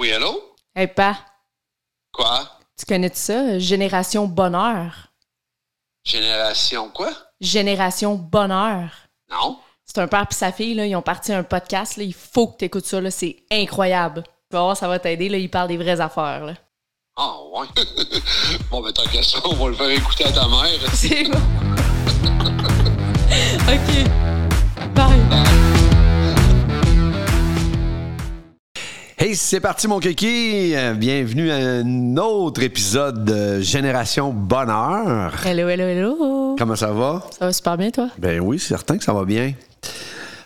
Oui, allô? Hey, pa, Quoi? tu connais ça? Génération Bonheur. Génération quoi? Génération Bonheur. Non? C'est un père et sa fille, là, ils ont parti un podcast. Là, il faut que tu écoutes ça. là, C'est incroyable. Tu vas voir, ça va t'aider. Ils parlent des vraies affaires. Là. Ah, ouais. bon, ben, tant qu'à ça, on va le faire écouter à ta mère. C'est bon. OK. Bye. Hey, c'est parti mon kiki! Euh, Bienvenue à un autre épisode de Génération Bonheur. Hello, hello, hello. Comment ça va? Ça va super bien, toi? Ben oui, c'est certain que ça va bien.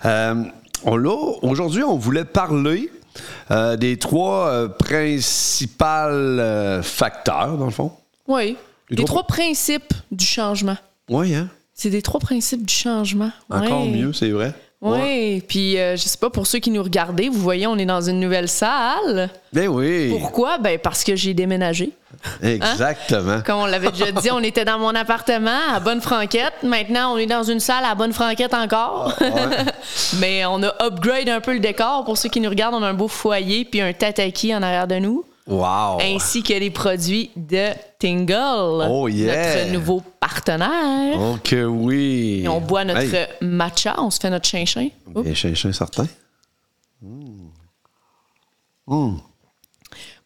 Euh, on l'a- Aujourd'hui, on voulait parler euh, des trois euh, principaux facteurs, dans le fond. Oui. Les Les trois- trois principes du changement. Oui, hein? C'est des trois principes du changement. Encore Ouais. mieux, c'est vrai. Oui, Ouais. puis euh, je sais pas, pour ceux qui nous regardaient, vous voyez, on est dans une nouvelle salle. Ben oui, Pourquoi? Ben parce que j'ai déménagé. exactement. Comme on l'avait déjà dit, on était dans mon appartement à Bonne-Franquette. Maintenant, on est dans une salle à Bonne-Franquette encore. Mais on a upgrade un peu le décor. Pour ceux qui nous regardent, on a un beau foyer puis un tataki en arrière de nous. Wow! Ainsi que les produits de Tingle. Oh, yeah. Notre nouveau partenaire. Oh que oui! Et on boit notre Hey, matcha, on se fait notre chinchin. Bien cherché, certain.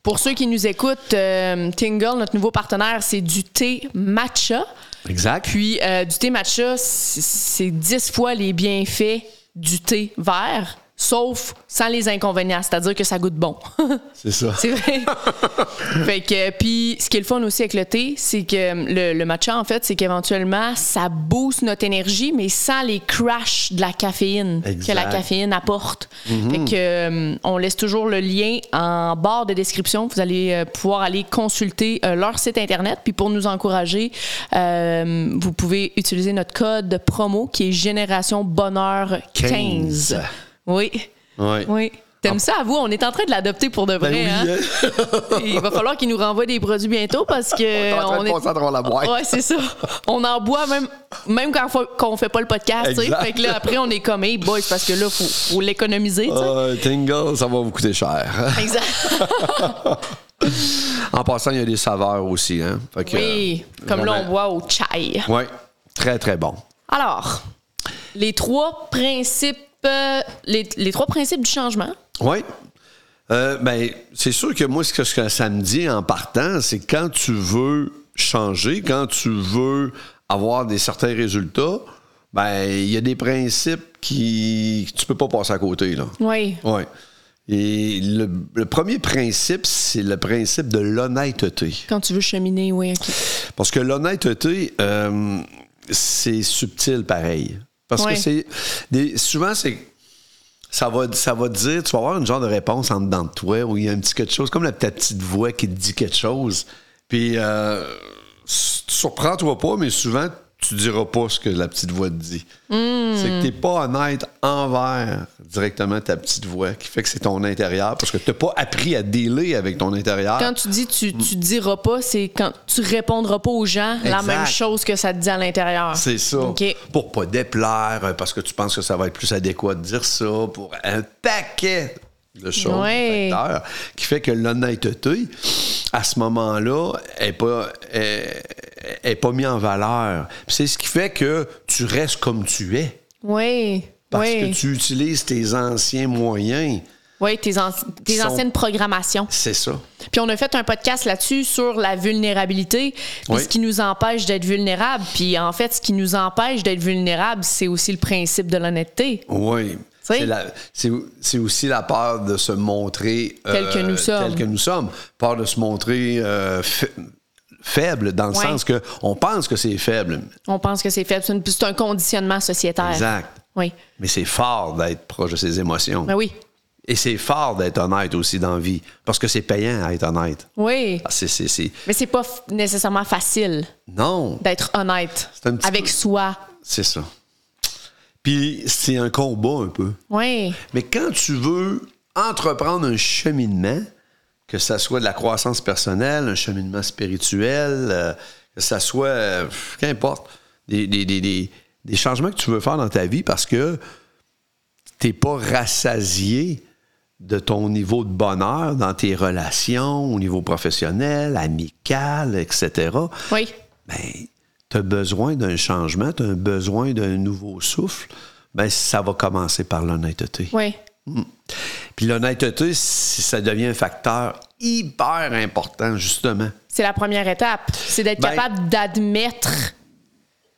Pour ceux qui nous écoutent, euh, Tingle, notre nouveau partenaire, c'est du thé matcha. Exact. Puis euh, du thé matcha, c'est 10 fois les bienfaits du thé vert, sauf sans les inconvénients, c'est-à-dire que ça goûte bon. C'est ça. c'est vrai. fait que, puis ce qui est le fun aussi avec le thé, c'est que le, le matcha, en fait, c'est qu'éventuellement, ça booste notre énergie, mais sans les crashs de la caféine Exact. que la caféine apporte. Fait que, euh, on laisse toujours le lien en barre de description. Vous allez euh, pouvoir aller consulter euh, leur site Internet. Puis pour nous encourager, euh, vous pouvez utiliser notre code promo qui est Génération Bonheur 15. 15. Oui. Ouais. Oui. T'aimes ça? À vous? On est en train de l'adopter pour de vrai. Ben oui, hein? Il va falloir qu'ils nous renvoient des produits bientôt parce que. en train de est... passer à travers la boîte. Ouais, c'est ça. On en boit même, même quand faut- qu'on fait pas le podcast. Fait que là, après, on est comme, hey, boys, parce que là, faut, faut l'économiser. Euh, Tingle, ça va vous coûter cher. Exact. En passant, il y a des saveurs aussi. Hein? Fait que, Oui. euh, Comme là, on boit au chai. Oui, très, très bon. Alors, les trois principes. Euh, les, les trois principes du changement. Oui. Euh, ben, c'est sûr que moi, ce que, ce que ça me dit en partant, c'est que quand tu veux changer, quand tu veux avoir des certains résultats, ben, il y a des principes qui que tu peux pas passer à côté. Là. Oui. Oui. Et le, le premier principe, c'est le principe de l'honnêteté. Quand tu veux cheminer, oui. Parce que l'honnêteté, euh, c'est subtil pareil. Parce Ouais. que c'est. des- souvent, c'est. Ça va, ça va te dire, tu vas avoir une genre de réponse en dedans de toi où il y a un petit quelque chose, comme la petite voix qui te dit quelque chose. Puis, euh, s- surprends-toi pas, mais souvent, tu diras pas ce que la petite voix te dit. C'est que t'es pas honnête envers directement ta petite voix, qui fait que c'est ton intérieur, parce que t'as pas appris à dealer avec ton intérieur. Quand tu dis tu, tu diras pas, c'est quand tu répondras pas aux gens la même chose que ça te dit à l'intérieur. C'est ça. OK. Pour pas déplaire, parce que tu penses que ça va être plus adéquat de dire ça, pour un paquet de choses, de Ouais. facteurs, qui fait que l'honnêteté, à ce moment-là, est pas, est, est pas mis en valeur. C'est ce qui fait que tu restes comme tu es. Oui. Parce oui. que tu utilises tes anciens moyens. Oui, tes, an- tes Qui sont- anciennes programmations. C'est ça. Puis on a fait un podcast là-dessus sur la vulnérabilité, Oui. ce qui nous empêche d'être vulnérable. Puis en fait, ce qui nous empêche d'être vulnérable, c'est aussi le principe de l'honnêteté. Oui. C'est aussi la peur de se montrer euh, Tel que nous sommes. tel que nous sommes. Peur de se montrer euh, faible dans le Ouais. sens que on pense que c'est faible. On pense que c'est faible. C'est un conditionnement sociétaire. Exact. Oui. Mais c'est fort d'être proche de ses émotions. Ben oui. Et c'est fort d'être honnête aussi dans la vie. Parce que c'est payant à être honnête. Oui. Ah, c'est- c'est- Mais c'est pas nécessairement facile Non, d'être honnête avec peu- soi. c'est ça. Puis c'est un combat un peu. Oui. Mais quand tu veux entreprendre un cheminement, que ça soit de la croissance personnelle, un cheminement spirituel, euh, que ça soit, euh, qu'importe, des, des- des- des- des changements que tu veux faire dans ta vie parce que t'es pas rassasié de ton niveau de bonheur dans tes relations, au niveau professionnel, amical, etc., Oui. ben, tu as besoin d'un changement, tu as besoin d'un nouveau souffle, ben, ça va commencer par l'honnêteté. Oui. Puis l'honnêteté, ça devient un facteur hyper important, justement. C'est la première étape. C'est d'être Ben- capable d'admettre.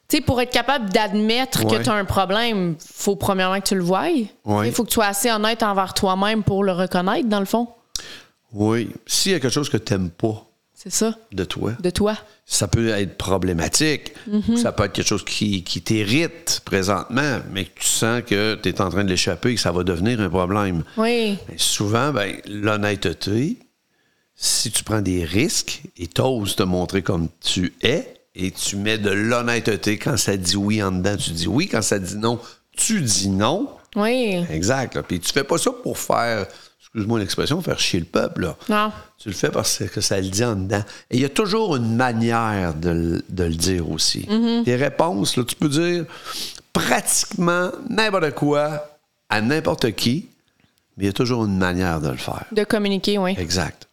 Tu sais, pour être capable d'admettre Ouais. que tu as un problème, faut premièrement que tu le voies. Ouais. Il faut que tu sois assez honnête envers toi-même pour le reconnaître, dans le fond. Oui. S'il y a quelque chose que tu n'aimes pas C'est ça, de toi, de toi. ça peut être problématique. ou Ça peut être quelque chose qui, qui t'irrite présentement, mais que tu sens que tu es en train de l'échapper et que ça va devenir un problème. Oui. Ben, souvent, ben, l'honnêteté, si tu prends des risques et t'oses te montrer comme tu es, et tu mets de l'honnêteté quand ça dit oui en dedans, tu dis oui. Quand ça dit non, tu dis non. Oui. Exact. là. Puis tu fais pas ça pour faire, excuse-moi l'expression, faire chier le peuple. Là. Non. Tu le fais parce que ça le dit en dedans. Et il y a toujours une manière de, le- de le dire aussi. Tes réponses, là, tu peux dire pratiquement n'importe quoi à n'importe qui, mais il y a toujours une manière de le faire. De communiquer, oui. Exact.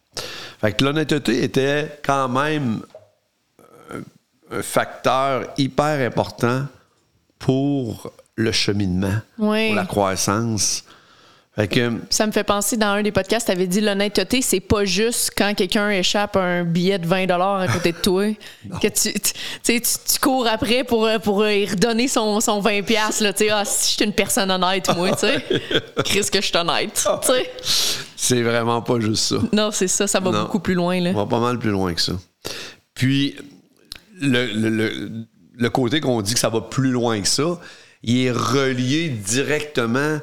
Fait que l'honnêteté était quand même euh, un facteur hyper important pour le cheminement, Oui. pour la croissance. Que, Ça me fait penser, dans un des podcasts, tu avais dit l'honnêteté, c'est pas juste quand quelqu'un échappe un billet de 20 à côté de toi. que tu, tu, tu sais, tu- tu cours après pour, pour y redonner son, son 20$. piastres, Là, ah, si je suis une personne honnête, moi, tu sais. Que je suis honnête? sais. c'est vraiment pas juste ça. Non, c'est ça, ça va Non. beaucoup plus loin. Là. On va pas mal plus loin que ça. Puis, le, le- le- le côté qu'on dit que ça va plus loin que ça, il est relié directement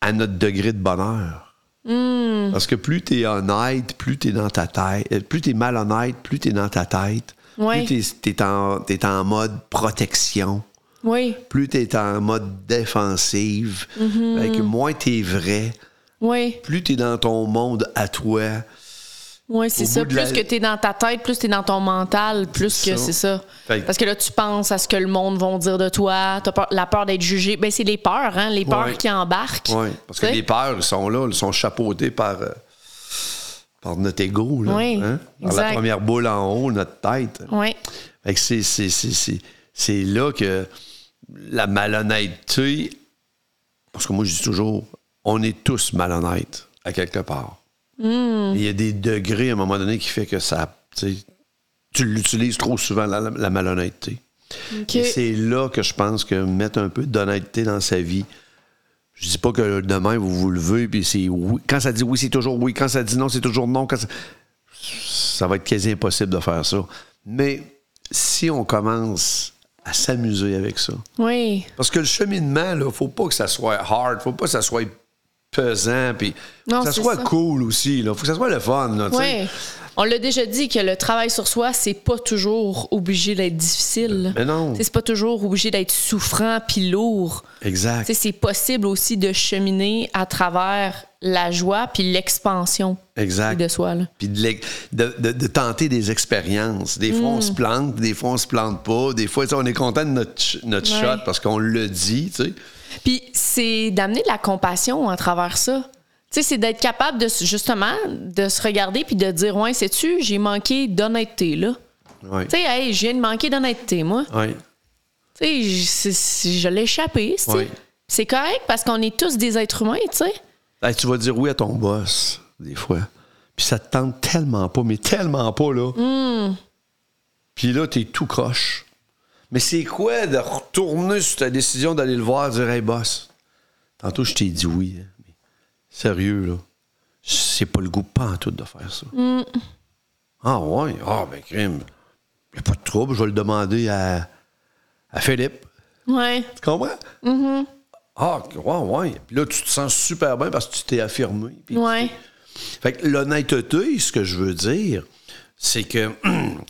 à notre degré de bonheur. Hmm. Parce que plus tu es honnête, plus tu es dans ta tête, euh, plus tu es malhonnête, plus tu es dans ta tête, plus tu es, en, t'es en mode protection, Oui, plus tu es en mode défensive, que moins tu es vrai, oui, plus tu es dans ton monde à toi. Oui, c'est ça. Plus la- que tu es dans ta tête, plus tu es dans ton mental, plus que c'est ça. Fait Parce que là, tu penses à ce que le monde va dire de toi. As la peur d'être jugé. Ben, c'est les peurs, hein? Les peurs Ouais. qui embarquent. Oui, parce que les peurs, sont là, ils sont chapeautés par, euh, par notre ego. Là, Oui, hein? Par exact. la première boule en haut, notre tête. Oui. Fait que c'est là que la malhonnêteté, parce que moi je dis toujours, on est tous malhonnêtes à quelque part. Hmm. Il y a des degrés à un moment donné qui fait que ça, tu l'utilises trop souvent, la, la- la malhonnêteté. C'est là que je pense que mettre un peu d'honnêteté dans sa vie. Je dis pas que demain vous vous levez puis c'est oui. Quand ça dit oui, c'est toujours oui. Quand ça dit non, c'est toujours non. Quand ça... ça va être quasi impossible de faire ça. Mais si on commence à s'amuser avec ça, Oui. parce que le cheminement, il faut pas que ça soit hard, faut pas que ça soit pesant, puis faut Non, que ça soit ça. cool aussi. Là. faut que ça soit le fun. Là. Oui. On l'a déjà dit que le travail sur soi, c'est pas toujours obligé d'être difficile. Mais non. C'est pas toujours obligé d'être souffrant puis lourd. Exact. C'est possible aussi de cheminer à travers la joie puis l'expansion Exact. de soi. Là. puis de, l'ex- de- de- de tenter des expériences. Des fois, Mm. on se plante, des fois, on se plante pas. Des fois, on est content de notre, ch- notre Ouais. shot parce qu'on le dit, tu sais. Puis c'est d'amener de la compassion à travers ça. Tu sais, c'est d'être capable de justement de se regarder puis de dire ouais, sais-tu, j'ai manqué d'honnêteté là. Oui. Tu sais, hey, je viens de manquer d'honnêteté moi. Oui. Tu sais, je- je l'ai échappé. Ouais. C'est correct parce qu'on est tous des êtres humains, tu sais. Hey, tu vas dire oui à ton boss, des fois. Puis ça te tente tellement pas, mais tellement pas, là. Hmm. Puis là, t'es tout croche. Mais c'est quoi de retourner sur ta décision d'aller le voir et dire Hey, boss, tantôt, je t'ai dit oui. hein, mais sérieux, là. C'est pas le goût tout de faire ça. Hmm. Ah, ouais? Ah, ben, crime. Y a pas de trouble, je vais le demander à, à Philippe. Ouais. Tu comprends? Mm-hmm. Ah, ouais, ouais. Puis là, tu te sens super bien parce que tu t'es affirmé. Puis Ouais. fait que l'honnêteté, ce que je veux dire, c'est que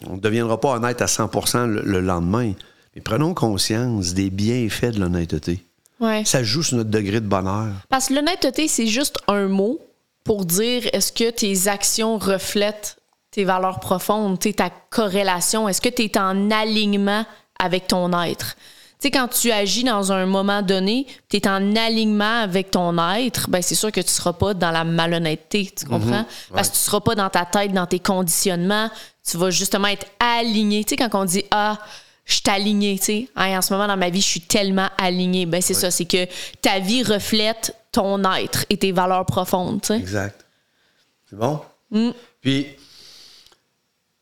on ne deviendra pas honnête à 100 le, le lendemain. Mais prenons conscience des bienfaits de l'honnêteté. Ouais. Ça joue sur notre degré de bonheur. Parce que l'honnêteté, c'est juste un mot pour dire est-ce que tes actions reflètent tes valeurs profondes, ta corrélation, est-ce que tu es en alignement avec ton être? Sais, quand tu agis dans un moment donné, tu es en alignement avec ton être, ben c'est sûr que tu seras pas dans la malhonnêteté, tu comprends? Parce que tu seras pas dans ta tête, dans tes conditionnements. Tu vas justement être aligné. Tu sais, quand on dit Ah, je suis aligné, tu sais, en ce moment dans ma vie, je suis tellement aligné. Ben c'est ça, c'est que ta vie reflète ton être et tes valeurs profondes, tu sais. Exact. C'est bon? Puis,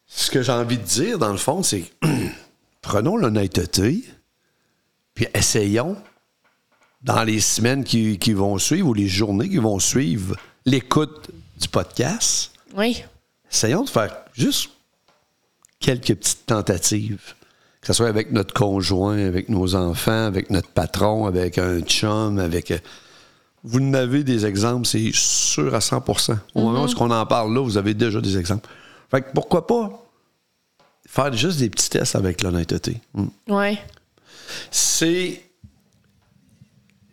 ce que j'ai envie de dire, dans le fond, c'est prenons l'honnêteté, puis essayons, dans les semaines qui, qui vont suivre ou les journées qui vont suivre, l'écoute du podcast. Oui. Essayons de faire juste quelques petites tentatives. Que ce soit avec notre conjoint, avec nos enfants, avec notre patron, avec un chum, avec. euh, Vous n'avez des exemples, c'est sûr à 100% Au moment où on en parle là, vous avez déjà des exemples. Fait que pourquoi pas faire juste des petits tests avec l'honnêteté? Hmm. Oui. C'est.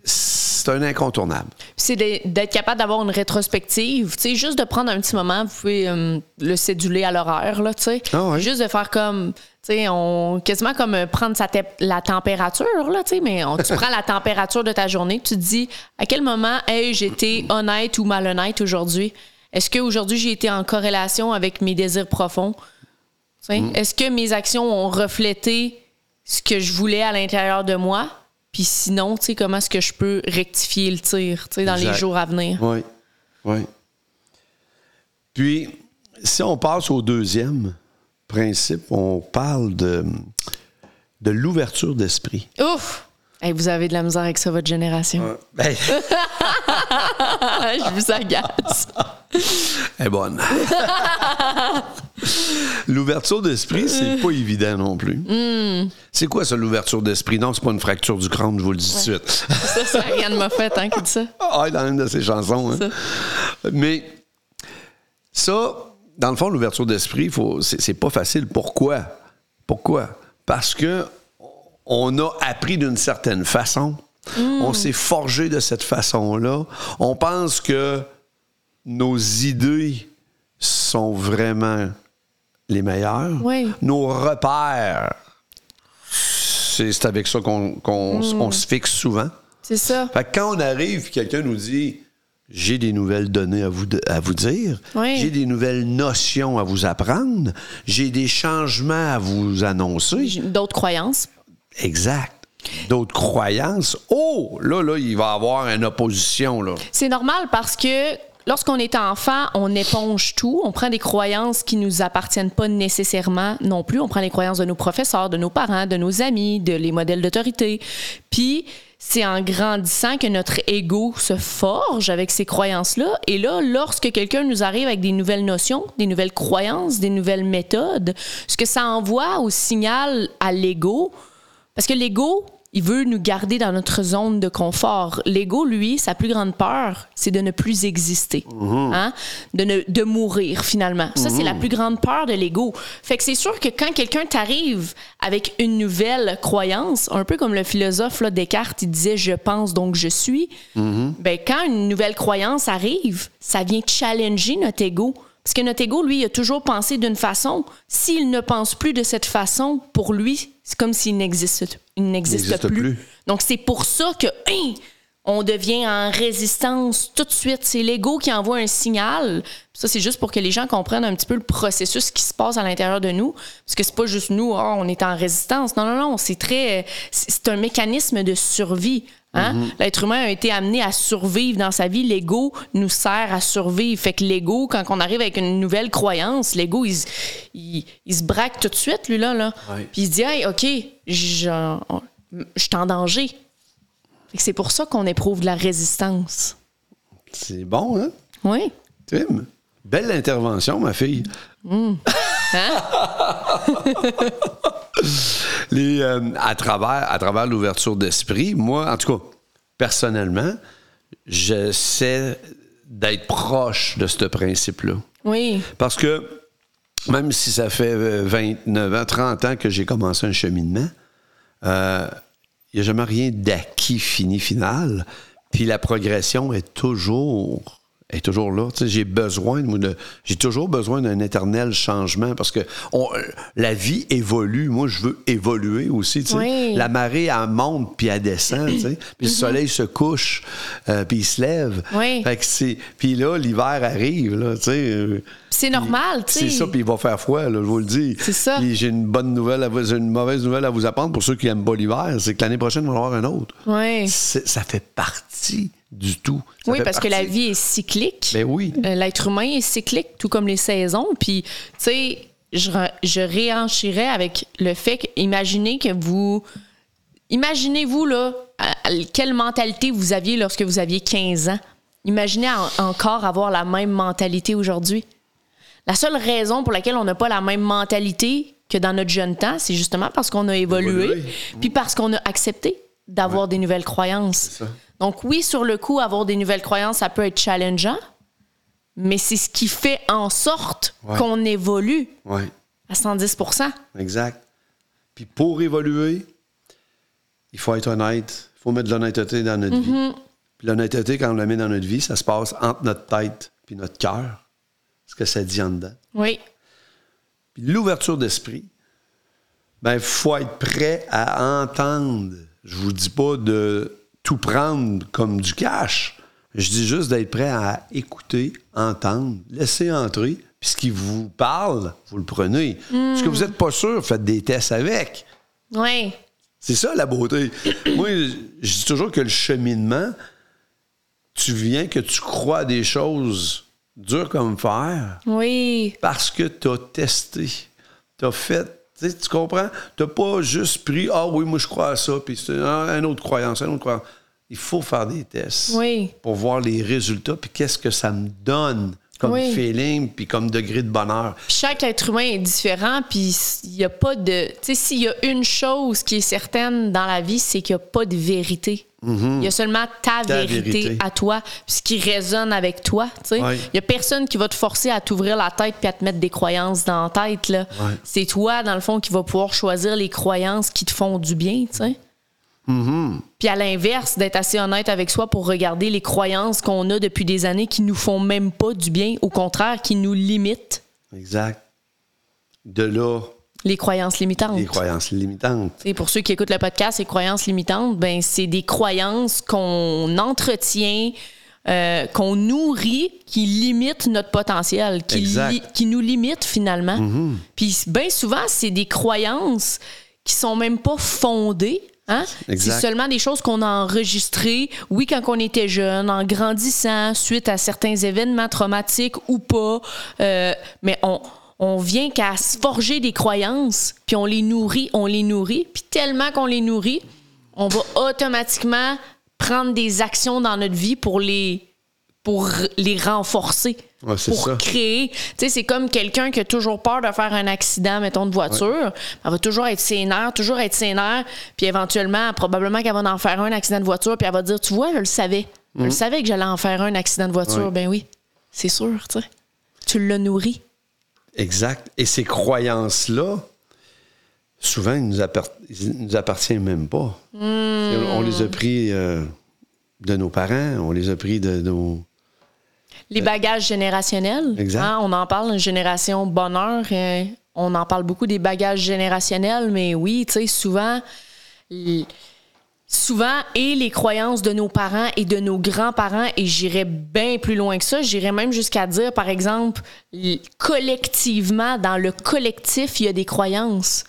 C'est un incontournable. c'est d'être capable d'avoir une rétrospective. Tu sais, juste de prendre un petit moment, vous pouvez euh, le céduler à l'horaire, là, tu sais. Ah. Juste de faire comme, tu sais, on, quasiment comme euh, prendre sa te- la température, là, tu sais, mais on- tu prends la température de ta journée, tu te dis à quel moment, hey, j'étais honnête ou malhonnête aujourd'hui? Est-ce qu'aujourd'hui, j'ai été en corrélation avec mes désirs profonds? Sais, Est-ce que mes actions ont reflété ce que je voulais à l'intérieur de moi? Puis sinon, tu sais, comment est-ce que je peux rectifier le tir, tu sais, dans les jours à venir? Oui. Oui. Puis, si on passe au deuxième principe, on parle de, de l'ouverture d'esprit. Ouf! Hey, vous avez de la misère avec ça, votre génération. Ben, Je vous agace. elle est bonne. l'ouverture d'esprit, c'est pas évident non plus. C'est quoi ça, l'ouverture d'esprit? Non, c'est pas une fracture du crâne, je vous le dis tout de suite. ça, c'est Ariane Moffett hein, qui dit ça. Ah, dans une de ses chansons. hein. Mais ça, dans le fond, l'ouverture d'esprit, c'est pas facile. Pourquoi? Pourquoi? Parce que on a appris d'une certaine façon. On s'est forgé de cette façon-là. On pense que nos idées sont vraiment les meilleures. Oui. Nos repères, c'est avec ça qu'on on se fixe souvent. C'est ça. Fait que quand on arrive, quelqu'un nous dit j'ai des nouvelles données à vous, de- à vous dire, Oui. j'ai des nouvelles notions à vous apprendre, j'ai des changements à vous annoncer. D'autres croyances. Exact. D'autres croyances. Oh, là, là, il va y avoir une opposition, là. C'est normal parce que lorsqu'on est enfant, on éponge tout. On prend des croyances qui nous appartiennent pas nécessairement non plus. On prend les croyances de nos professeurs, de nos parents, de nos amis, de les modèles d'autorité. Puis c'est en grandissant que notre ego se forge avec ces croyances-là. Et là, lorsque quelqu'un nous arrive avec des nouvelles notions, des nouvelles croyances, des nouvelles méthodes, ce que ça envoie au signal à l'ego, parce que l'ego, il veut nous garder dans notre zone de confort. L'ego, lui, sa plus grande peur, c'est de ne plus exister, hein? de, ne, de mourir finalement. Ça, c'est la plus grande peur de l'ego. Fait que c'est sûr que quand quelqu'un t'arrive avec une nouvelle croyance, un peu comme le philosophe là, Descartes, il disait je pense donc je suis. Ben, quand une nouvelle croyance arrive, ça vient challenger notre ego. Parce que notre ego, lui, il a toujours pensé d'une façon. S'il ne pense plus de cette façon, pour lui, c'est comme s'il n'existe, il n'existe n'existe plus. plus. Donc, c'est pour ça que hein, on devient en résistance tout de suite. C'est l'ego qui envoie un signal. Ça, c'est juste pour que les gens comprennent un petit peu le processus qui se passe à l'intérieur de nous. Parce que c'est pas juste nous, Ah, on est en résistance. Non, non, non. C'est très. C'est un mécanisme de survie. Hein? L'être humain a été amené à survivre dans sa vie. L'ego nous sert à survivre. Fait que l'ego, quand on arrive avec une nouvelle croyance, l'ego, il, se- il- il se braque tout de suite, lui, là. là. Ouais. Puis il se dit, hey, OK, je je suis en danger. C'est pour ça qu'on éprouve de la résistance. C'est bon, hein? Oui. Tim, belle intervention, ma fille. Hein? Les, euh, à travers, à travers l'ouverture d'esprit, moi, en tout cas, personnellement, j'essaie d'être proche de ce principe-là. Oui. Parce que même si ça fait euh, 29 ans, 30 ans que j'ai commencé un cheminement, euh, n'y a jamais rien d'acquis fini final. Puis la progression est toujours est toujours là. J'ai besoin de, j'ai toujours besoin d'un éternel changement parce que on- la vie évolue. Moi, je veux évoluer aussi. Oui. La marée, elle monte puis elle descend. Puis le soleil se couche euh, puis il se lève. Oui. Fait que c'est, puis là, l'hiver arrive. Là, euh, C'est normal, tu sais. c'est ça, puis il va faire froid, là, je vous le dis. C'est ça. Puis j'ai une bonne nouvelle, à vous, j'ai une mauvaise nouvelle à vous apprendre pour ceux qui n'aiment pas l'hiver, c'est que l'année prochaine, on va en avoir un autre. Oui. Ça fait partie du tout. Ça Oui, parce que la vie est cyclique. Ben oui. Euh, L'être humain est cyclique, tout comme les saisons. Puis, tu sais, je, je réenchirais avec le fait que, imaginez que vous. Imaginez-vous, là, quelle mentalité vous aviez lorsque vous aviez 15 ans. Imaginez en- encore avoir la même mentalité aujourd'hui. La seule raison pour laquelle on n'a pas la même mentalité que dans notre jeune temps, c'est justement parce qu'on a évolué, Évolué. puis parce qu'on a accepté d'avoir des nouvelles croyances. Donc oui, sur le coup, avoir des nouvelles croyances, ça peut être challengeant, mais c'est ce qui fait en sorte Ouais. qu'on évolue Oui, à 110% exact. Puis pour évoluer, il faut être honnête. Il faut mettre de l'honnêteté dans notre Mm-hmm. vie. Puis l'honnêteté, quand on la met dans notre vie, ça se passe entre notre tête puis notre cœur. Ce que ça dit en dedans. Oui, Puis l'ouverture d'esprit, ben, il faut être prêt à entendre. Je vous dis pas de tout prendre comme du cash. Je dis juste d'être prêt à écouter, entendre, laisser entrer. Puis ce qui vous parle, vous le prenez. Ce que vous n'êtes pas sûr, faites des tests avec. oui, C'est ça la beauté. Moi, je dis toujours que le cheminement, tu viens que tu crois à des choses dures comme fer oui, parce que tu as testé. Tu as fait. Tu comprends? Tu pas juste pris Ah oui, moi je crois à ça, puis c'est une autre croyance, une autre croyance. Il faut faire des tests Oui. pour voir les résultats, puis qu'est-ce que ça me donne comme Oui. feeling, puis comme degré de bonheur. Puis chaque être humain est différent, puis il n'y a pas de. Tu sais, s'il y a une chose qui est certaine dans la vie, c'est qu'il n'y a pas de vérité. Il y a seulement ta, Mhm. Ta vérité, vérité. à toi, puis ce qui résonne avec toi. Tu sais, il n'y a personne qui va te forcer à t'ouvrir la tête puis à te mettre des croyances dans la tête. Là. Ouais. C'est toi, dans le fond, qui va pouvoir choisir les croyances qui te font du bien. Tu sais. Mm-hmm. Puis à l'inverse, d'être assez honnête avec soi pour regarder les croyances qu'on a depuis des années qui nous font même pas du bien, au contraire, qui nous limitent. Exact. De là, Les croyances limitantes. les croyances limitantes. Et pour ceux qui écoutent le podcast, les croyances limitantes, ben c'est des croyances qu'on entretient, euh, qu'on nourrit, qui limitent notre potentiel, qui, Exact. li- qui nous limitent finalement. Puis bien souvent, c'est des croyances qui sont même pas fondées. Hein? C'est seulement des choses qu'on a enregistrées, oui, quand on était jeune, en grandissant, suite à certains événements traumatiques ou pas. Euh, mais on, on vient qu'à se forger des croyances, puis on les nourrit, on les nourrit, puis tellement qu'on les nourrit, on va automatiquement prendre des actions dans notre vie pour les, pour les renforcer. Ouais, pour ça. créer. Tu sais, c'est comme quelqu'un qui a toujours peur de faire un accident, mettons, de voiture. Elle va toujours être sénère, toujours être sénère. Puis éventuellement, probablement qu'elle va en faire un accident de voiture, puis elle va dire Tu vois, je le savais. Je le savais que j'allais en faire un accident de voiture. Ouais. Ben oui, c'est sûr, tu sais. Tu l'as nourri. Exact. Et ces croyances-là, souvent, ils nous, ils nous appartiennent même pas. On les a pris euh, de nos parents, on les a pris de nos. Les bagages générationnels. Exact. hein, on en parle, une génération bonheur. euh, on en parle beaucoup des bagages générationnels, mais oui, tu sais, souvent, souvent, et les croyances de nos parents et de nos grands-parents, et j'irais bien plus loin que ça, j'irais même jusqu'à dire, par exemple, collectivement, dans le collectif, il y a des croyances.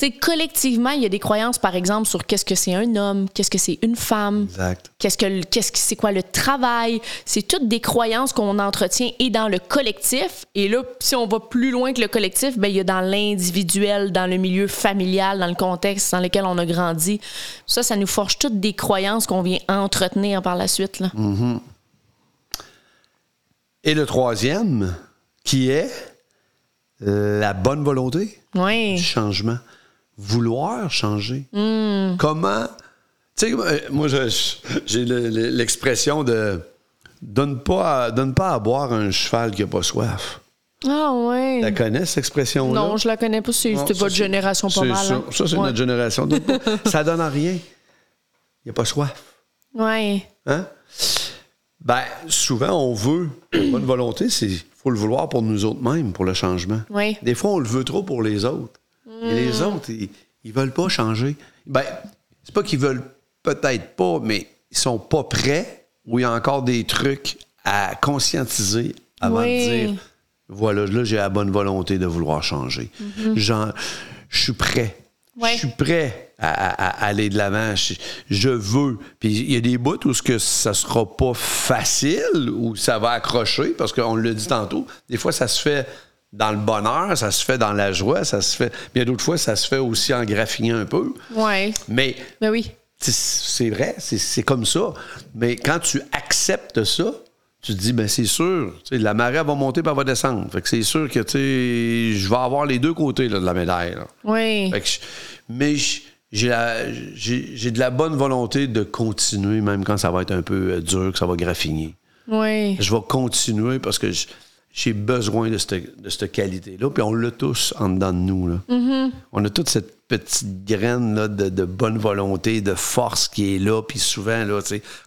Sais, collectivement, il y a des croyances, par exemple, sur qu'est-ce que c'est un homme, qu'est-ce que c'est une femme, Exact. Qu'est-ce que le- qu'est-ce que c'est quoi le travail C'est toutes des croyances qu'on entretient et dans le collectif. Et là, si on va plus loin que le collectif, ben il y a dans l'individuel, dans le milieu familial, dans le contexte dans lequel on a grandi. Ça, ça nous forge toutes des croyances qu'on vient entretenir par la suite. Là. Et le troisième, qui est la bonne volonté du changement. Vouloir changer. Hmm. Comment? Tu sais, euh, moi, j'ai le- le- l'expression de. Donne pas, à, donne pas à boire un cheval qui n'a pas soif. Ah oui. Tu la connais, cette expression-là? Non, je la connais pas. C'est votre génération pas mal. Ça, hein? Ça, c'est Ouais. notre génération. Ça donne à rien. Il n'y a pas soif. Ouais. Hein? Ben, souvent, on veut. Bonne volonté, c'est faut le vouloir pour nous autres mêmes, pour le changement. Oui. Des fois, on le veut trop pour les autres. Et les autres, ils, ils veulent pas changer. Ben, c'est pas qu'ils veulent peut-être pas, mais ils sont pas prêts ou il y a encore des trucs à conscientiser avant Oui. de dire voilà, là, j'ai la bonne volonté de vouloir changer. Genre, je suis prêt. Ouais. Je suis prêt à, à- à aller de l'avant. Je, je veux. Puis il y a des bouts où ce que ça sera pas facile, où ça va accrocher, parce qu'on l'a dit tantôt, des fois, ça se fait dans le bonheur, ça se fait dans la joie, ça se fait. Bien d'autres fois, ça se fait aussi en graffignant un peu. Oui. Mais Ben oui. c'est- vrai, c'est- comme ça. Mais quand tu acceptes ça, tu te dis, ben c'est sûr, tu sais, la marée va monter puis elle va descendre. Fait que c'est sûr que tu sais, je vais avoir les deux côtés là, de la médaille. là. Oui. Fait que mais je- j'ai la- j'ai j'ai de la bonne volonté de continuer, même quand ça va être un peu euh, dur, que ça va graffiner. Oui. Je vais continuer parce que je- j'ai besoin de cette, de cette qualité-là. Puis on l'a tous en dedans de nous. Là. Mm-hmm. On a toute cette petite graine là, de, de bonne volonté, de force qui est là. Puis souvent, là,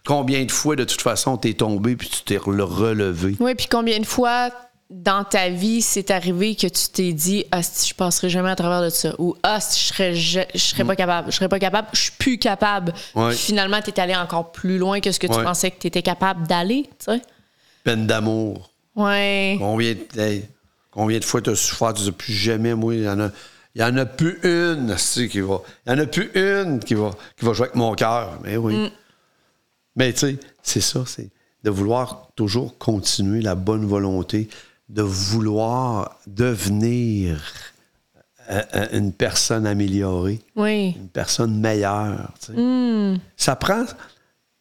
combien de fois, de toute façon, t'es tombé puis tu t'es re- relevé. Oui, puis combien de fois dans ta vie c'est arrivé que tu t'es dit ah si je passerai jamais à travers de ça ou ah si je serais je, je serais pas capable, je serais pas capable, je suis plus capable. Mm. Ouais. Puis finalement tu es allé encore plus loin que ce que tu Ouais. pensais que tu étais capable d'aller, tu sais. Peine d'amour. Ouais. Combien, de- combien de fois tu as souffert, tu dis plus jamais, moi, il y en a. Il y en a plus une, asti, qui va. Il y en a plus une qui va, qui va jouer avec mon cœur. Mais oui. Mais tu sais, c'est ça, c'est de vouloir toujours continuer la bonne volonté, de vouloir devenir euh, euh, une personne améliorée, Oui. une personne meilleure. tu sais. Ça prend,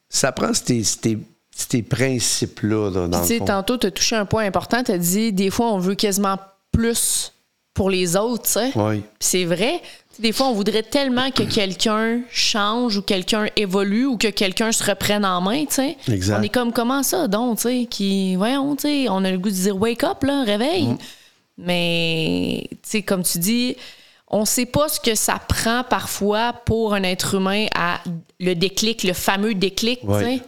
ça prend ces, ces- ces principes-là, là, dans le fond. tantôt tu as touché un point important, tu as dit des fois on veut quasiment plus pour les autres, tu sais. Oui. Puis c'est vrai. Des fois, on voudrait tellement que quelqu'un change ou quelqu'un évolue ou que quelqu'un se reprenne en main, tu sais. Exact. On est comme, comment ça, donc, tu sais, qui, voyons, tu sais, on a le goût de dire wake up, là, réveille. Mm. Mais, tu sais, comme tu dis, on sait pas ce que ça prend parfois pour un être humain à le déclic, le fameux déclic, tu sais.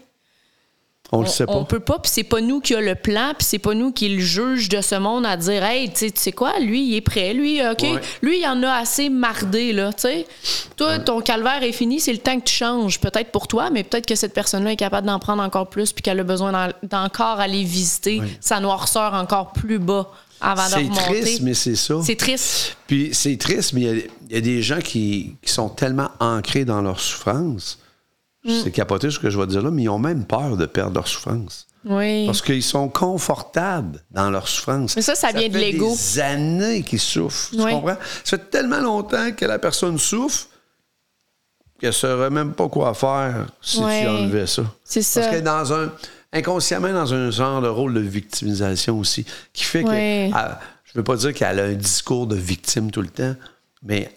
On le sait On pas. peut pas, puis c'est pas nous qui a le plan, puis c'est pas nous qui le juge de ce monde à dire, hey, tu sais- quoi, lui, il est prêt, lui, OK, Ouais. lui, il en a assez mardé, là, tu sais. Toi, ton calvaire est fini, c'est le temps que tu changes, peut-être pour toi, mais peut-être que cette personne-là est capable d'en prendre encore plus, puis qu'elle a besoin d'en- d'encore aller visiter sa noirceur encore plus bas avant de C'est remonter. triste, mais c'est ça. C'est triste. Puis c'est triste, mais il y a- il y, a des gens qui, qui sont tellement ancrés dans leur souffrance. Mm. C'est capoté ce que je vais dire là, mais ils ont même peur de perdre leur souffrance. Oui. Parce qu'ils sont confortables dans leur souffrance. Mais ça, ça vient de fait l'ego. des années qu'ils souffrent. Tu Oui. comprends? Ça fait tellement longtemps que la personne souffre qu'elle ne saurait même pas quoi faire si Ouais. tu enlevais ça. C'est ça. Parce qu'elle est dans un. inconsciemment dans un genre de rôle de victimisation aussi, qui fait que. Elle- je ne veux pas dire qu'elle a un discours de victime tout le temps, mais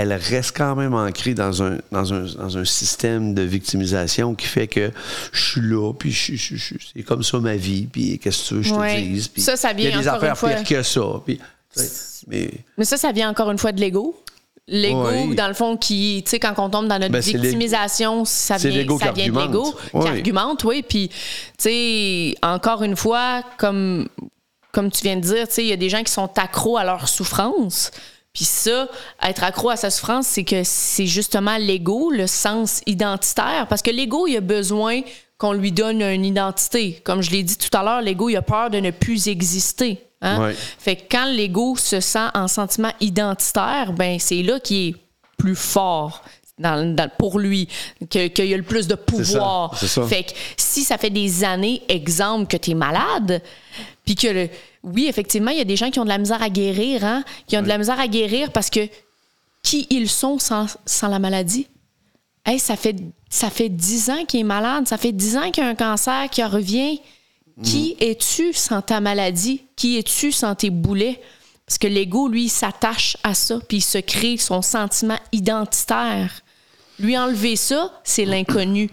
elle reste quand même ancrée dans un, dans un, dans un système de victimisation qui fait que je suis là, puis je, je- je- c'est comme ça ma vie, puis qu'est-ce que tu veux que je Ouais. te dise. Puis Ça, ça il y a vient des encore une affaires fois- pires que ça. Puis, mais Mais ça, ça vient encore une fois de l'ego. L'ego, Oui. dans le fond, qui, tu sais, quand on tombe dans notre Ben, victimisation, ça vient, ça vient de l'ego, qui argumente, oui. Puis, tu sais, encore une fois, comme, comme tu viens de dire, tu sais, il y a des gens qui sont accros à leur souffrance. Puis ça, être accro à sa souffrance, c'est que c'est justement l'ego, le sens identitaire. Parce que l'ego, il a besoin qu'on lui donne une identité. Comme je l'ai dit tout à l'heure, l'ego, il a peur de ne plus exister. hein? Ouais. Fait que quand l'ego se sent en sentiment identitaire, ben c'est là qu'il est plus fort dans- dans- pour lui, que- qu'il y a le plus de pouvoir. ça. Fait que si ça fait des années, exemple, que tu es malade, puis que, le- oui, effectivement, il y a des gens qui ont de la misère à guérir, hein, qui ont de la misère à guérir parce que qui ils sont sans, sans la maladie? Hey, ça fait ça fait 10 ans qu'il est malade, ça fait 10 ans qu'il y a un cancer qui revient. Qui es-tu sans ta maladie? Qui es-tu sans tes boulets? Parce que l'ego, lui, s'attache à ça, puis il se crée son sentiment identitaire. Lui, enlever ça, c'est l'inconnu.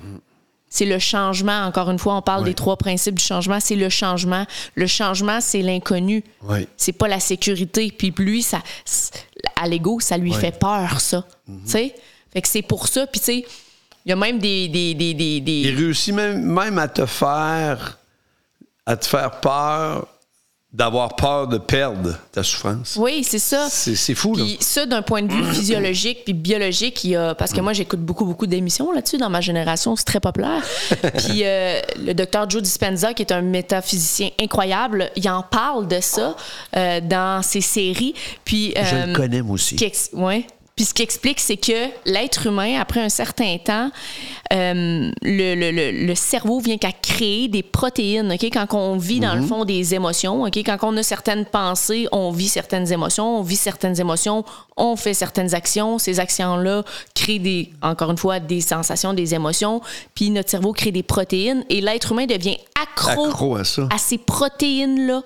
C'est le changement. Encore une fois, on parle des trois principes du changement. C'est le changement. Le changement, c'est l'inconnu. Oui. C'est pas la sécurité. Puis lui, ça, à l'ego, ça lui fait peur, ça. Tu sais? Fait que c'est pour ça. Puis tu sais, Il y a même des. des, des, des, des- Il réussit même, même à te faire à te faire peur d'avoir peur de perdre ta souffrance. Oui, c'est ça. C'est fou, là. Puis ça, d'un point de vue physiologique puis biologique, il y a, parce que moi, j'écoute beaucoup, beaucoup d'émissions là-dessus dans ma génération, c'est très populaire. puis euh, le docteur Joe Dispenza, qui est un métaphysicien incroyable, il en parle de ça euh, dans ses séries. Puis, Je euh, le connais, moi aussi. ouais. Puis ce qui explique, c'est que l'être humain, après un certain temps, euh, le, le- le- le cerveau vient qu'à créer des protéines. ok? Quand on vit dans le fond des émotions, ok? quand on a certaines pensées, on vit certaines émotions, on vit certaines émotions, on fait certaines actions. Ces actions-là créent des, encore une fois, des sensations, des émotions. Puis notre cerveau crée des protéines et l'être humain devient accro, Accro à ça. à ces protéines-là.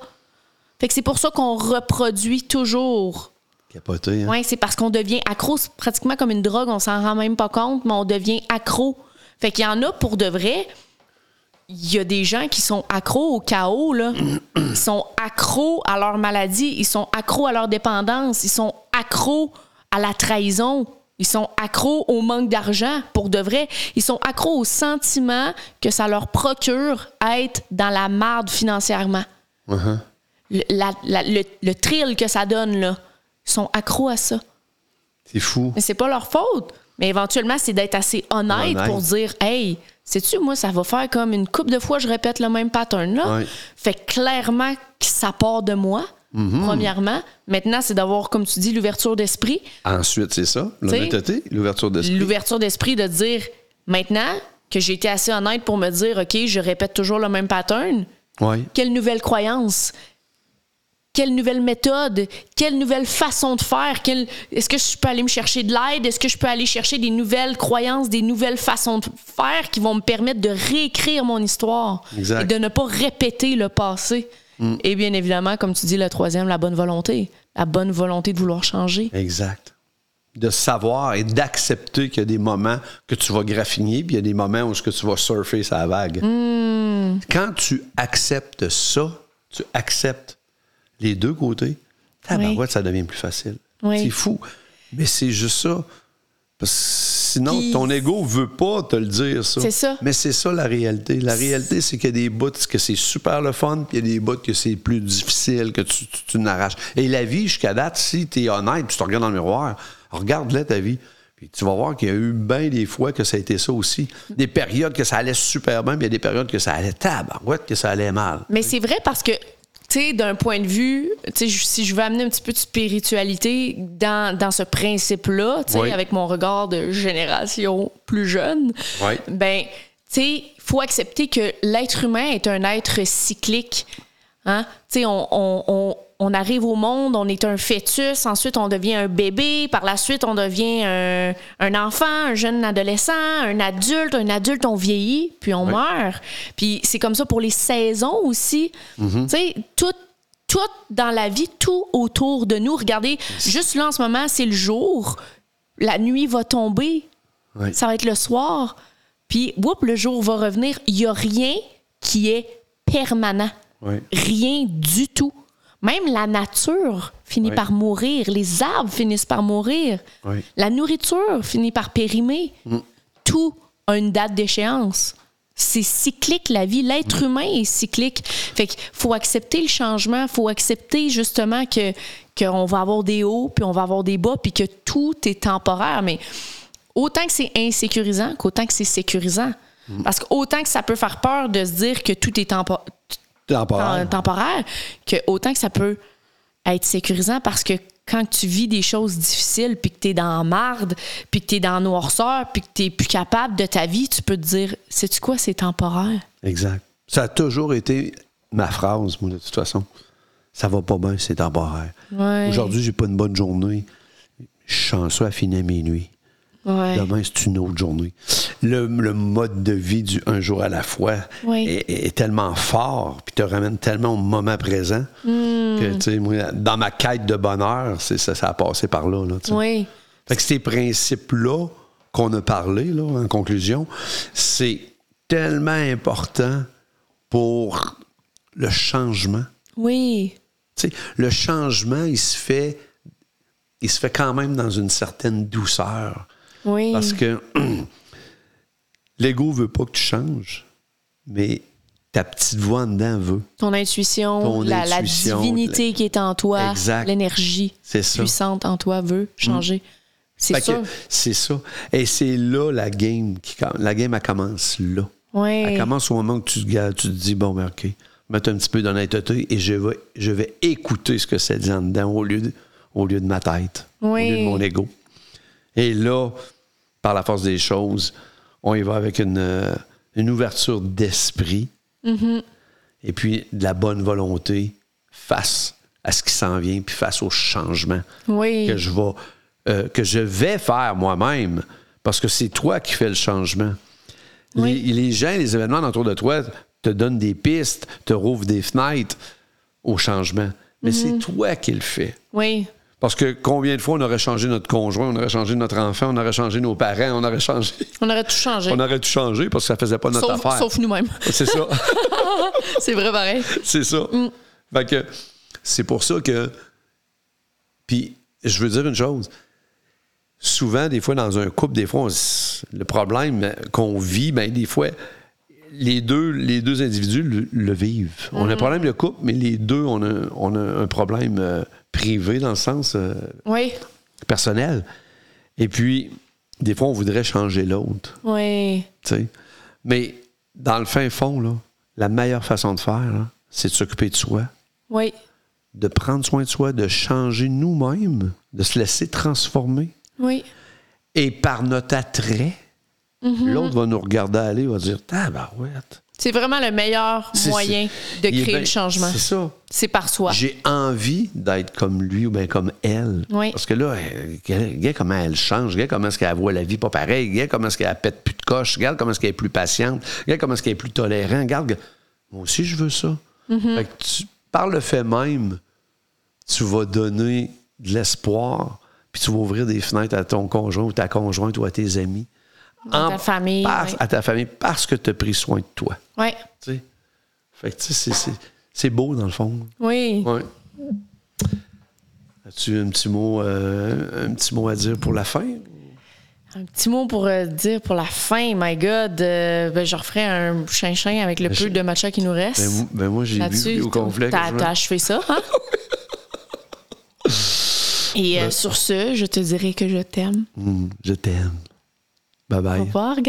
Fait que c'est pour ça qu'on reproduit toujours. Capoté, hein? Oui, c'est parce qu'on devient accro, c'est pratiquement comme une drogue, on s'en rend même pas compte, mais on devient accro. Fait qu'il y en a pour de vrai. Il y a des gens qui sont accros au chaos, là. Ils sont accros à leur maladie, ils sont accros à leur dépendance, ils sont accros à la trahison, ils sont accros au manque d'argent, pour de vrai. Ils sont accros au sentiment que ça leur procure être dans la marde financièrement Uh-huh. le, la- la- le, le thrill que ça donne, là, sont accros à ça. C'est fou. Mais c'est pas leur faute. Mais éventuellement, c'est d'être assez honnête, Honnête. pour dire Hey, sais-tu, moi, ça va faire comme une couple de fois, je répète le même pattern là. Ouais. Fait clairement que ça part de moi, Mm-hmm. premièrement. Maintenant, c'est d'avoir, comme tu dis, l'ouverture d'esprit. Ensuite, c'est ça, l'honnêteté, l'ouverture d'esprit. L'ouverture d'esprit de dire maintenant que j'ai été assez honnête pour me dire OK, je répète toujours le même pattern. Quelle nouvelle croyance? Quelle nouvelle méthode? Quelle nouvelle façon de faire? Quelle- Est-ce que je peux aller me chercher de l'aide? Est-ce que je peux aller chercher des nouvelles croyances, des nouvelles façons de faire qui vont me permettre de réécrire mon histoire Exact. et de ne pas répéter le passé? Et bien évidemment, comme tu dis, le troisième, la bonne volonté. La bonne volonté de vouloir changer. Exact. De savoir et d'accepter qu'il y a des moments que tu vas graffiner, puis il y a des moments où ce que tu vas surfer sa vague. Hmm. Quand tu acceptes ça, tu acceptes les deux côtés, tabarouette, ça devient plus facile. Oui. C'est fou. Mais c'est juste ça. Parce que sinon, Puis- ton ego veut pas te le dire, ça. C'est ça. Mais c'est ça la réalité. La réalité, c'est qu'il y a des bouts que c'est super le fun, puis il y a des bouts que c'est plus difficile, que tu, tu, tu n'arraches. Et la vie, jusqu'à date, si tu es honnête, tu te regardes dans le miroir, regarde-la ta vie. Puis tu vas voir qu'il y a eu bien des fois que ça a été ça aussi. Des périodes que ça allait super bien, puis il y a des périodes que ça allait tabarouette, que ça allait mal. Mais c'est vrai parce que, tu sais, d'un point de vue, tu sais, si je veux amener un petit peu de spiritualité dans, dans ce principe-là, tu sais, Oui. avec mon regard de génération plus jeune, Oui. ben, tu sais, faut accepter que l'être humain est un être cyclique. Hein? Tu sais, on, on- on- on arrive au monde, on est un fœtus, ensuite on devient un bébé, par la suite on devient un, un enfant, un jeune adolescent, un adulte, un adulte on vieillit, puis on Oui. meurt. Puis c'est comme ça pour les saisons aussi. Tu sais, tout, tout dans la vie, tout autour de nous. Regardez, juste là en ce moment, c'est le jour. La nuit va tomber. Oui. Ça va être le soir. Puis, whoop, le jour va revenir. Il n'y a rien qui est permanent. Oui. Rien du tout. Même la nature finit Oui. par mourir. Les arbres finissent par mourir. Oui. Mm. La nourriture finit par périmer. Tout a une date d'échéance. C'est cyclique, la vie. L'être humain est cyclique. Fait qu'il faut accepter le changement. Il faut accepter justement que qu'on va avoir des hauts, puis on va avoir des bas, puis que tout est temporaire. Mais autant que c'est insécurisant qu'autant que c'est sécurisant. Parce qu'autant que ça peut faire peur de se dire que tout est tempo- Temporaire. tem- temporaire, que autant que ça peut être sécurisant parce que quand tu vis des choses difficiles, puis que tu es dans marde, puis que tu es dans noirceur, puis que tu n'es plus capable de ta vie, tu peux te dire, sais-tu quoi, c'est temporaire? Exact. Ça a toujours été ma phrase, moi, de toute façon. Ça va pas bien, c'est temporaire. Ouais. Aujourd'hui, j'ai pas une bonne journée. Je suis chanceux à finir mes nuits. Ouais. Demain, c'est une autre journée. Le, le mode de vie du un jour à la fois Oui. est, est tellement fort, puis te ramène tellement au moment présent Hmm. que, moi, dans ma quête de bonheur, c'est ça, ça a passé par là. là. Oui. Fait que ces principes-là qu'on a parlé, là, en conclusion, c'est tellement important pour le changement. Oui. Le changement, il se fait, il se fait quand même dans une certaine douceur. Oui. Parce que l'ego veut pas que tu changes, mais ta petite voix en dedans veut. Ton intuition, Ton la, divinité qui est en toi, l'énergie C'est ça. Mm. puissante en toi veut changer. C'est Fait que sûr. C'est ça. Et c'est là la game qui La game, elle commence là. Oui. Elle commence au moment où tu, tu te dis, bon, ben, OK, mettre un petit peu d'honnêteté et je vais, je vais écouter ce que ça dit en dedans au lieu de, au lieu de ma tête, Oui. au lieu de mon ego. Et là, par la force des choses, on y va avec une, euh, une ouverture d'esprit Mm-hmm. et puis de la bonne volonté face à ce qui s'en vient, puis face au changement Oui. que je vais, euh, que je vais faire moi-même, parce que c'est toi qui fais le changement. Oui. Les, les gens, les événements autour de toi te donnent des pistes, te rouvrent des fenêtres au changement. Mais c'est Mm-hmm. toi qui le fais. Oui. Parce que combien de fois on aurait changé notre conjoint, on aurait changé notre enfant, on aurait changé nos parents, on aurait changé. On aurait tout changé. On aurait tout changé parce que ça faisait pas notre Sauf, affaire. sauf nous-mêmes. C'est ça. c'est vrai pareil. C'est ça. Fait que c'est pour ça que. Puis, je veux dire une chose. Souvent, des fois, dans un couple, des fois, on le problème qu'on vit, ben, des fois, les deux, les deux individus le, le vivent. On a un problème de couple, mais les deux, on a, on a un problème euh, privé dans le sens euh, Oui. personnel. Et puis, des fois, on voudrait changer l'autre. Oui. Mais dans le fin fond, là, la meilleure façon de faire, c'est de s'occuper de soi, Oui. de prendre soin de soi, de changer nous-mêmes, de se laisser transformer. Oui. Et par notre attrait, l'autre va nous regarder aller, va dire Tabarouette. C'est vraiment le meilleur C'est- moyen c'est- de créer bien- le changement. C'est ça. C'est par soi. J'ai envie d'être comme lui ou bien comme elle. Oui. Parce que là, regarde regarde comment elle change, regarde comment est-ce qu'elle voit la vie pas pareil, regarde comment est-ce qu'elle pète plus de coche, regarde comment est-ce qu'elle est plus patiente, regarde comment est-ce qu'elle est plus tolérante, regarde, moi aussi je veux ça. Mm-hmm. Fait que tu- par le fait même, tu vas donner de l'espoir, puis tu vas ouvrir des fenêtres à ton conjoint ou ta conjointe ou à tes amis. À ta famille, par-. À ta famille, parce que tu as pris soin de toi. Oui. tu sais? Fait que tu sais, c'est- beau dans le fond. Oui. Ouais. As-tu un petit mot, euh, un petit mot à dire pour la fin? Un petit mot pour euh, dire pour la fin, my God. euh, ben, je referai un chinchin avec le Ben, je- peu de matcha qui nous reste. Ben, mo- ben, moi, j'ai bu au complet. T'as t'as achevé ça, hein? Et euh, sur ce, je te dirai que je t'aime. Hum, je t'aime. Bye Au bye. revoir,